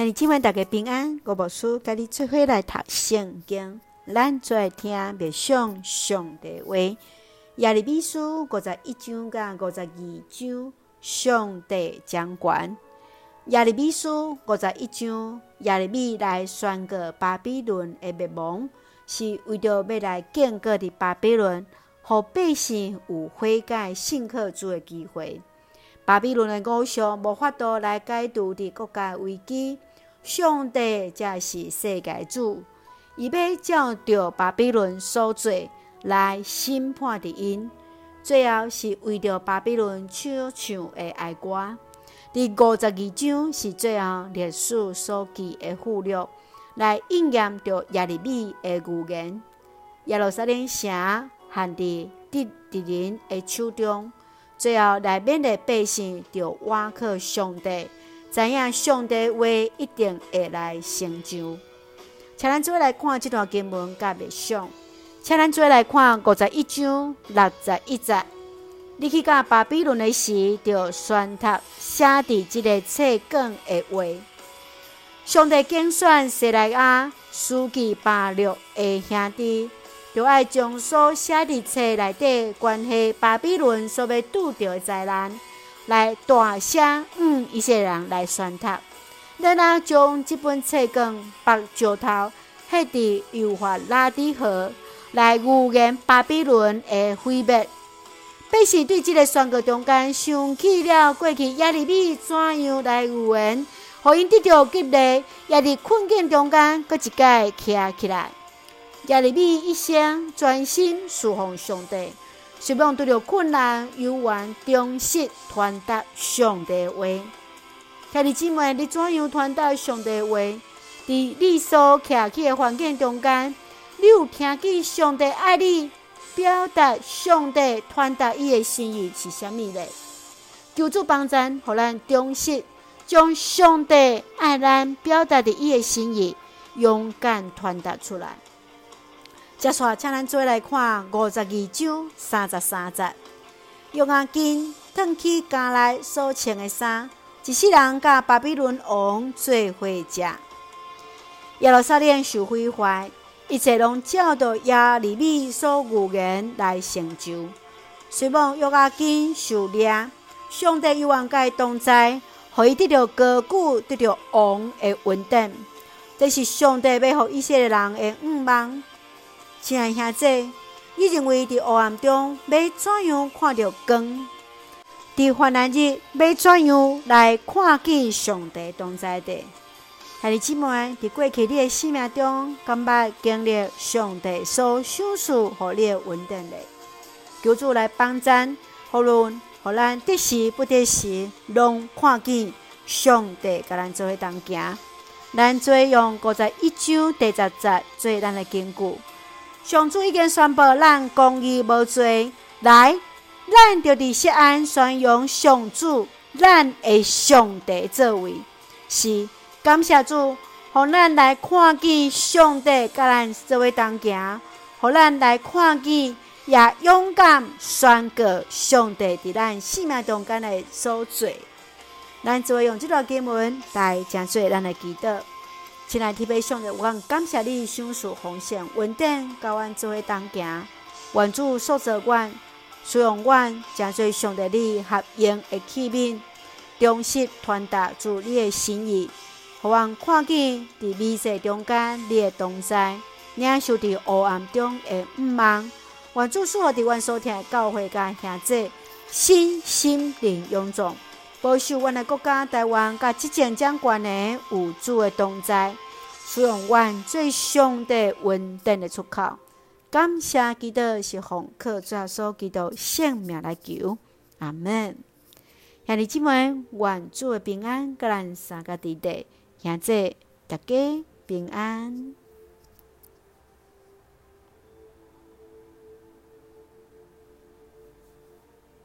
兄弟姊妹大家平安，我无事，甲你做伙来读圣经，咱做来听默想上帝话。亚利米书五十一章甲五十二章，上帝掌权。亚利米书五十一章，亚利米来宣告巴比伦的灭亡，是为着要来建国的巴比伦，互百姓有悔改信靠主的机会。巴比伦的偶像无法度来解除的国家危机。上帝才是世界主，伊要照着巴比伦所做来审判的因。最后是为着巴比伦唱唱的哀歌。第五十二章是最后历史所记的附录，来应验着耶利米的预言。耶路撒冷城陷伫敌敌人的手中，最后内面的百姓着倚靠上帝。知影上帝话一定会来成就。请咱做来看这段经文甲默想。请咱做来看五十一章六十一节。你去甲巴比伦的时，就宣读写伫这个册卷的话。上帝拣选西来亚、书记巴录的兄弟，就爱将所写伫册内底关系巴比伦所要拄着的灾难。来大声向一些人来宣读，然后将这本册卷绑石头刻伫幼发拉底河，来预言巴比伦的毁灭。百姓对这个宣告中间想起了过去亚利米怎样来预言，互因得到激励，也伫困境中间搁一摆起来。亚利米一生专心侍奉上帝。希望拄着困难，有缘忠实传达上帝话。兄弟姊妹，你怎样传达上帝话？伫你所徛起的环境中间，你有听见上帝爱你，表达上帝传达伊的心意是啥物呢？求主帮咱，互咱忠实将上帝爱咱表达的伊的心意，勇敢传达出来。接下来，请咱做来看五十二章三十三节。约雅斤褪去家内所穿的衫，一世人甲巴比伦王做伙食。耶路撒冷受毁坏，一切拢照着耶利米所预言来成就。希望约雅斤受掠，上帝有愿甲伊同在，互伊得到高举，得到王的稳定。这是上帝要予以色列人的愿望。亲爱兄弟，你认为伫黑暗中要怎样看到光？伫患难日要怎样来看见上帝同在的？兄弟姊妹，伫过去你的生命中，敢捌经历上帝所赏赐予你的恩典呢？求主来帮咱，无论互咱得时不得时，拢看见上帝甲咱做伙同行。咱做用五十一章第十节做咱的根据。上主已经宣布，咱公义无罪，来，咱就伫西安宣扬上主，咱的上帝作为，是感谢主，互咱来看见上帝甲咱做伙同行，互咱来看见也勇敢宣告上帝伫咱生命中间的所做。咱就会用这段经文来讲做咱的祈祷。亲爱的弟兄姊妹，我感谢你赏赐奉献稳定，甲阮做伙同行。愿主塑造阮，使用阮，诚侪上帝你合用的器皿，忠实传达主你的心意，互阮看见伫迷雾中间你的同在，领受伫黑暗中的毋茫。愿主赐予伫阮所听的教会甲兄弟，心心灵勇壮。保守阮的国家台湾，甲执政长官的有主的同在，使用阮最上帝稳定的出口。感谢基督是奉靠主耶稣基督圣名来求，阿门。兄弟姊妹，愿主的平安，甲咱三个弟弟，兄弟大家平安。